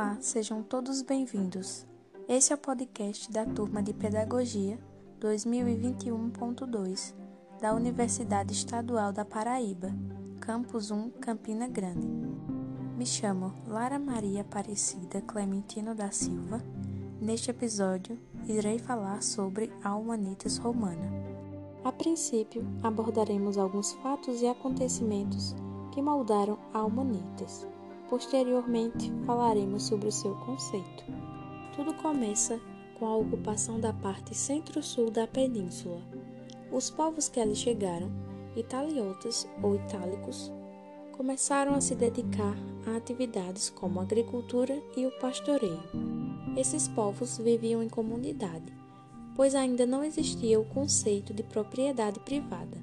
Olá, sejam todos bem-vindos. Esse é o podcast da turma de Pedagogia 2021.2 da Universidade Estadual da Paraíba, Campus 1, Campina Grande. Me chamo Lara Maria Aparecida Clementino da Silva. Neste episódio, irei falar sobre a Humanitas Romana. A princípio, abordaremos alguns fatos e acontecimentos que moldaram a Humanitas. Posteriormente, falaremos sobre o seu conceito. Tudo começa com a ocupação da parte centro-sul da península. Os povos que ali chegaram, italiotas ou itálicos, começaram a se dedicar a atividades como a agricultura e o pastoreio. Esses povos viviam em comunidade, pois ainda não existia o conceito de propriedade privada.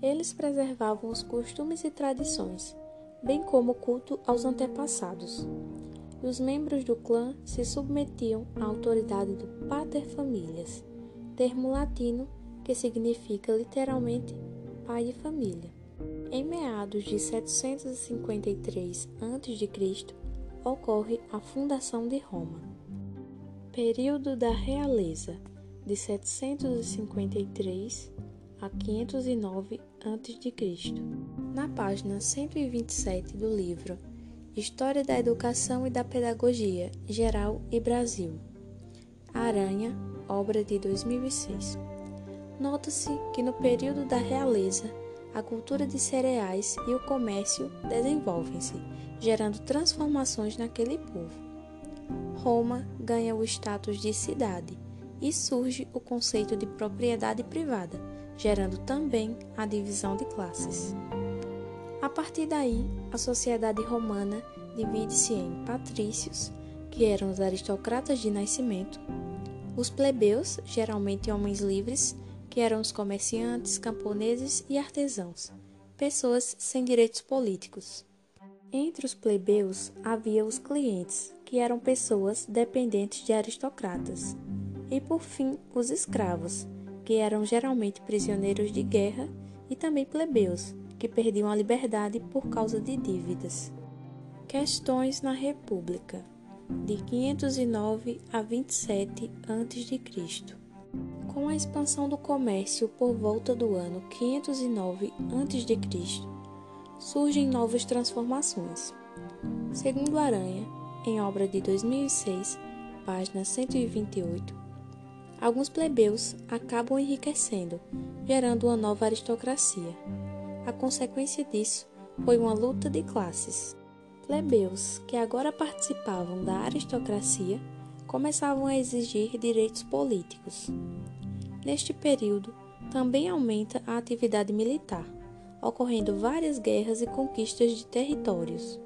Eles preservavam os costumes e tradições, bem como o culto aos antepassados. E os membros do clã se submetiam à autoridade do pater familias, termo latino que significa literalmente pai de família. Em meados de 753 a.C., ocorre a fundação de Roma. Período da realeza, de 753 a 509 a.C. Na página 127 do livro História da Educação e da Pedagogia Geral e Brasil. Aranha, obra de 2006. Nota-se que no período da realeza, a cultura de cereais e o comércio desenvolvem-se, gerando transformações naquele povo. Roma ganha o status de cidade e surge o conceito de propriedade privada gerando também a divisão de classes. A partir daí, a sociedade romana divide-se em patrícios, que eram os aristocratas de nascimento, os plebeus, geralmente homens livres, que eram os comerciantes, camponeses e artesãos, pessoas sem direitos políticos. Entre os plebeus havia os clientes, que eram pessoas dependentes de aristocratas, e por fim os escravos, que eram geralmente prisioneiros de guerra, e também plebeus, que perdiam a liberdade por causa de dívidas. Questões na República, de 509 a 27 a.C. Com a expansão do comércio por volta do ano 509 a.C., surgem novas transformações. Segundo Aranha, em obra de 2006, página 128, alguns plebeus acabam enriquecendo, gerando uma nova aristocracia. A consequência disso foi uma luta de classes. Plebeus, que agora participavam da aristocracia, começavam a exigir direitos políticos. Neste período, também aumenta a atividade militar, ocorrendo várias guerras e conquistas de territórios.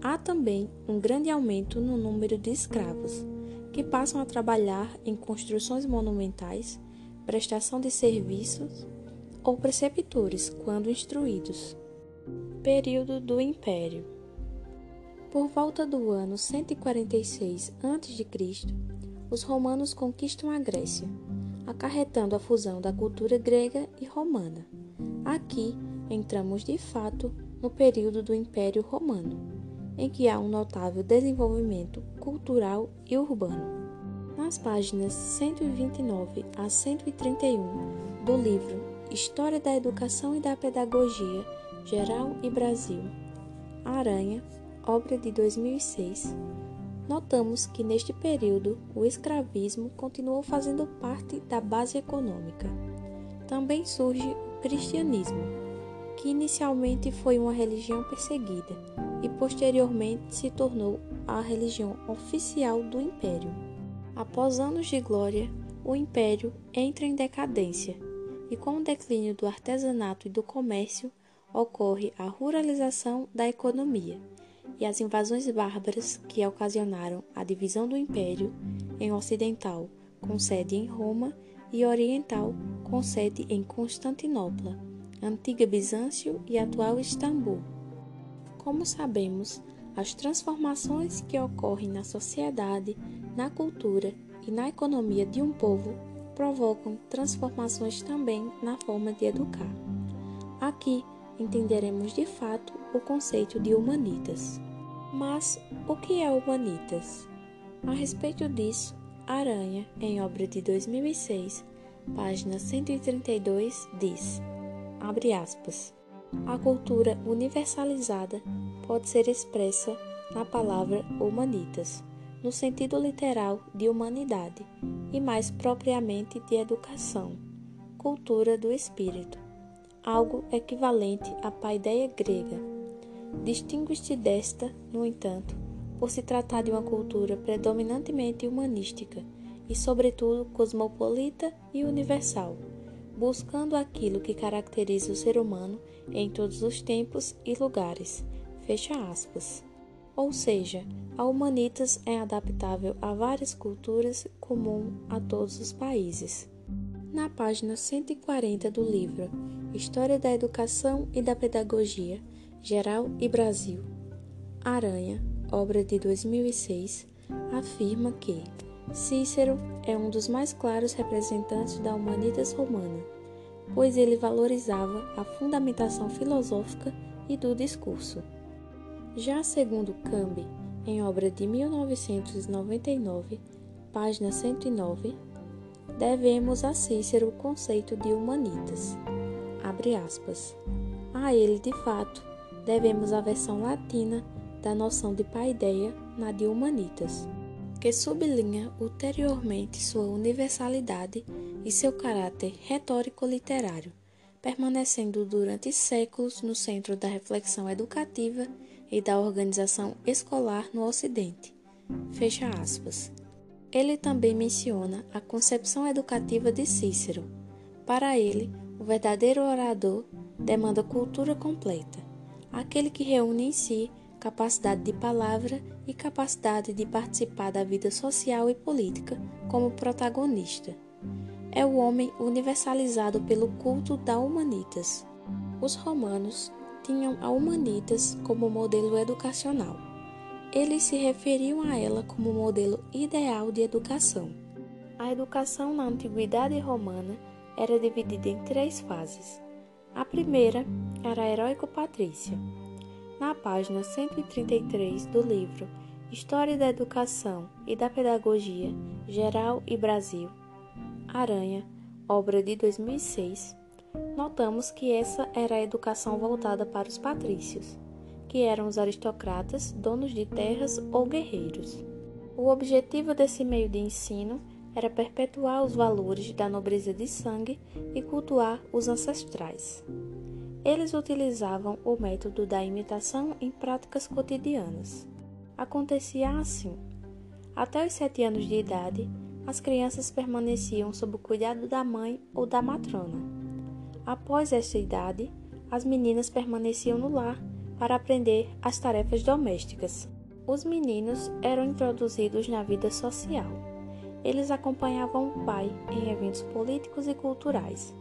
Há também um grande aumento no número de escravos, que passam a trabalhar em construções monumentais, prestação de serviços ou preceptores quando instruídos. Período do Império Por volta do ano 146 a.C., os romanos conquistam a Grécia, acarretando a fusão da cultura grega e romana. Aqui entramos de fato no período do Império Romano em que há um notável desenvolvimento cultural e urbano. Nas páginas 129 a 131 do livro História da Educação e da Pedagogia Geral e Brasil, Aranha, obra de 2006, notamos que neste período o escravismo continuou fazendo parte da base econômica. Também surge o cristianismo, que inicialmente foi uma religião perseguida e posteriormente se tornou a religião oficial do império. Após anos de glória, o império entra em decadência e com o declínio do artesanato e do comércio ocorre a ruralização da economia e as invasões bárbaras que ocasionaram a divisão do império em ocidental, com sede em Roma, e oriental, com sede em Constantinopla, antiga Bizâncio e atual Istambul. Como sabemos, as transformações que ocorrem na sociedade, na cultura e na economia de um povo provocam transformações também na forma de educar. Aqui entenderemos de fato o conceito de humanitas. Mas o que é Humanitas? A respeito disso, Aranha, em obra de 2006, página 132, diz: abre aspas. A cultura universalizada pode ser expressa na palavra humanitas, no sentido literal de humanidade e mais propriamente de educação, cultura do espírito, algo equivalente à paideia grega. Distingue-se desta, no entanto, por se tratar de uma cultura predominantemente humanística e, sobretudo, cosmopolita e universal, buscando aquilo que caracteriza o ser humano em todos os tempos e lugares. Fecha aspas. Ou seja, a Humanitas é adaptável a várias culturas, comum a todos os países. Na página 140 do livro História da Educação e da Pedagogia, Geral e Brasil, Aranha, obra de 2006, afirma que Cícero é um dos mais claros representantes da Humanitas romana, pois ele valorizava a fundamentação filosófica e do discurso. Já segundo Cambe, em obra de 1999, página 109, devemos a Cícero o conceito de humanitas. Abre aspas. A ele, de fato, devemos a versão latina da noção de paideia na de humanitas que sublinha ulteriormente sua universalidade e seu caráter retórico-literário, permanecendo durante séculos no centro da reflexão educativa e da organização escolar no Ocidente. Fecha aspas. Ele também menciona a concepção educativa de Cícero. Para ele, o verdadeiro orador demanda cultura completa, aquele que reúne em si capacidade de palavra e capacidade de participar da vida social e política como protagonista. É o homem universalizado pelo culto da humanitas. Os romanos tinham a humanitas como modelo educacional. Eles se referiam a ela como modelo ideal de educação. A educação na antiguidade romana era dividida em três fases. A primeira era a heróico-patrícia, na página 133 do livro História da Educação e da Pedagogia Geral e Brasil, Aranha, obra de 2006, notamos que essa era a educação voltada para os patrícios, que eram os aristocratas, donos de terras ou guerreiros. O objetivo desse meio de ensino era perpetuar os valores da nobreza de sangue e cultuar os ancestrais. Eles utilizavam o método da imitação em práticas cotidianas. Acontecia assim: até os sete anos de idade, as crianças permaneciam sob o cuidado da mãe ou da matrona. Após essa idade, as meninas permaneciam no lar para aprender as tarefas domésticas. Os meninos eram introduzidos na vida social. Eles acompanhavam o pai em eventos políticos e culturais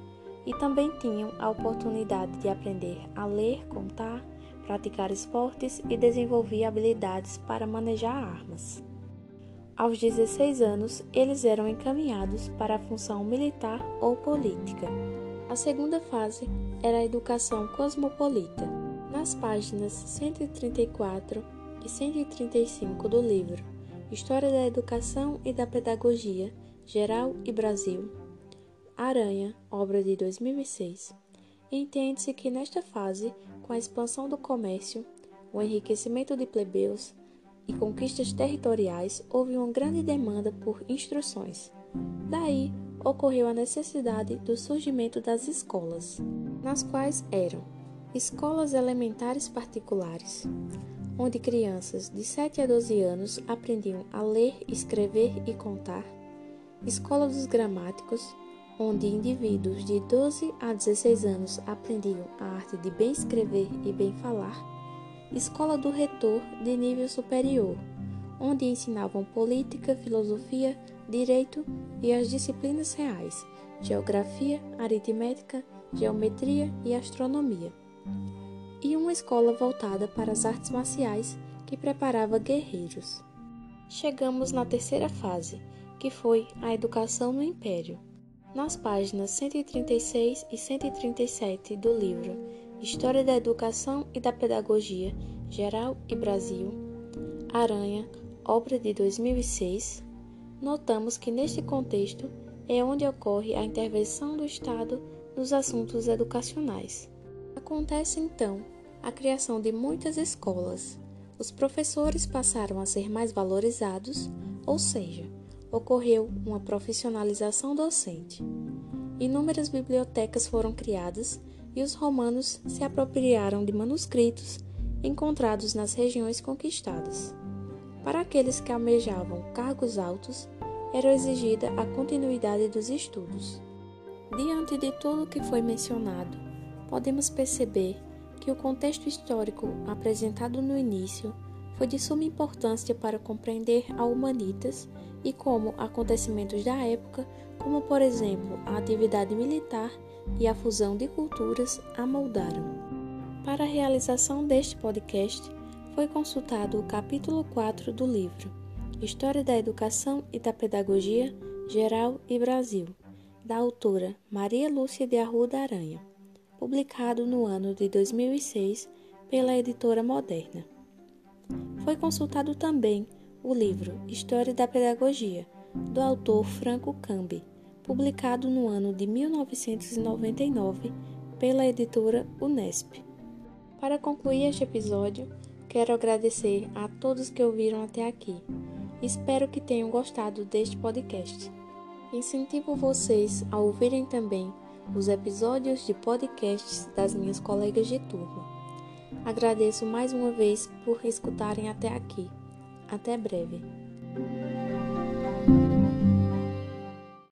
e também tinham a oportunidade de aprender a ler, contar, praticar esportes e desenvolver habilidades para manejar armas. Aos 16 anos, eles eram encaminhados para a função militar ou política. A segunda fase era a educação cosmopolita. Nas páginas 134 e 135 do livro História da Educação e da Pedagogia, Geral e Brasil, Aranha, obra de 2006. Entende-se que nesta fase, com a expansão do comércio, o enriquecimento de plebeus e conquistas territoriais, houve uma grande demanda por instruções. Daí ocorreu a necessidade do surgimento das escolas, nas quais eram escolas elementares particulares, onde crianças de 7 a 12 anos aprendiam a ler, escrever e contar, escola dos gramáticos, onde indivíduos de 12 a 16 anos aprendiam a arte de bem escrever e bem falar, escola do retor de nível superior, onde ensinavam política, filosofia, direito e as disciplinas reais, geografia, aritmética, geometria e astronomia. E uma escola voltada para as artes marciais que preparava guerreiros. Chegamos na terceira fase, que foi a educação no Império nas páginas 136 e 137 do livro História da Educação e da Pedagogia, Geral e Brasil, Aranha, obra de 2006, notamos que neste contexto é onde ocorre a intervenção do Estado nos assuntos educacionais. Acontece então a criação de muitas escolas. Os professores passaram a ser mais valorizados, ou seja, ocorreu uma profissionalização docente. Inúmeras bibliotecas foram criadas e os romanos se apropriaram de manuscritos encontrados nas regiões conquistadas. Para aqueles que almejavam cargos altos, era exigida a continuidade dos estudos. Diante de tudo o que foi mencionado, podemos perceber que o contexto histórico apresentado no início foi de suma importância para compreender a Humanitas e como acontecimentos da época, como por exemplo a atividade militar e a fusão de culturas, a moldaram. Para a realização deste podcast, foi consultado o capítulo 4 do livro História da Educação e da Pedagogia Geral e Brasil, da autora Maria Lúcia de Arruda Aranha, publicado no ano de 2006 pela editora Moderna. Foi consultado também o livro História da Pedagogia, do autor Franco Cambi, publicado no ano de 1999 pela editora Unesp. Para concluir este episódio, quero agradecer a todos que ouviram até aqui. Espero que tenham gostado deste podcast. Incentivo vocês a ouvirem também os episódios de podcasts das minhas colegas de turma. Agradeço mais uma vez por escutarem até aqui. Até breve.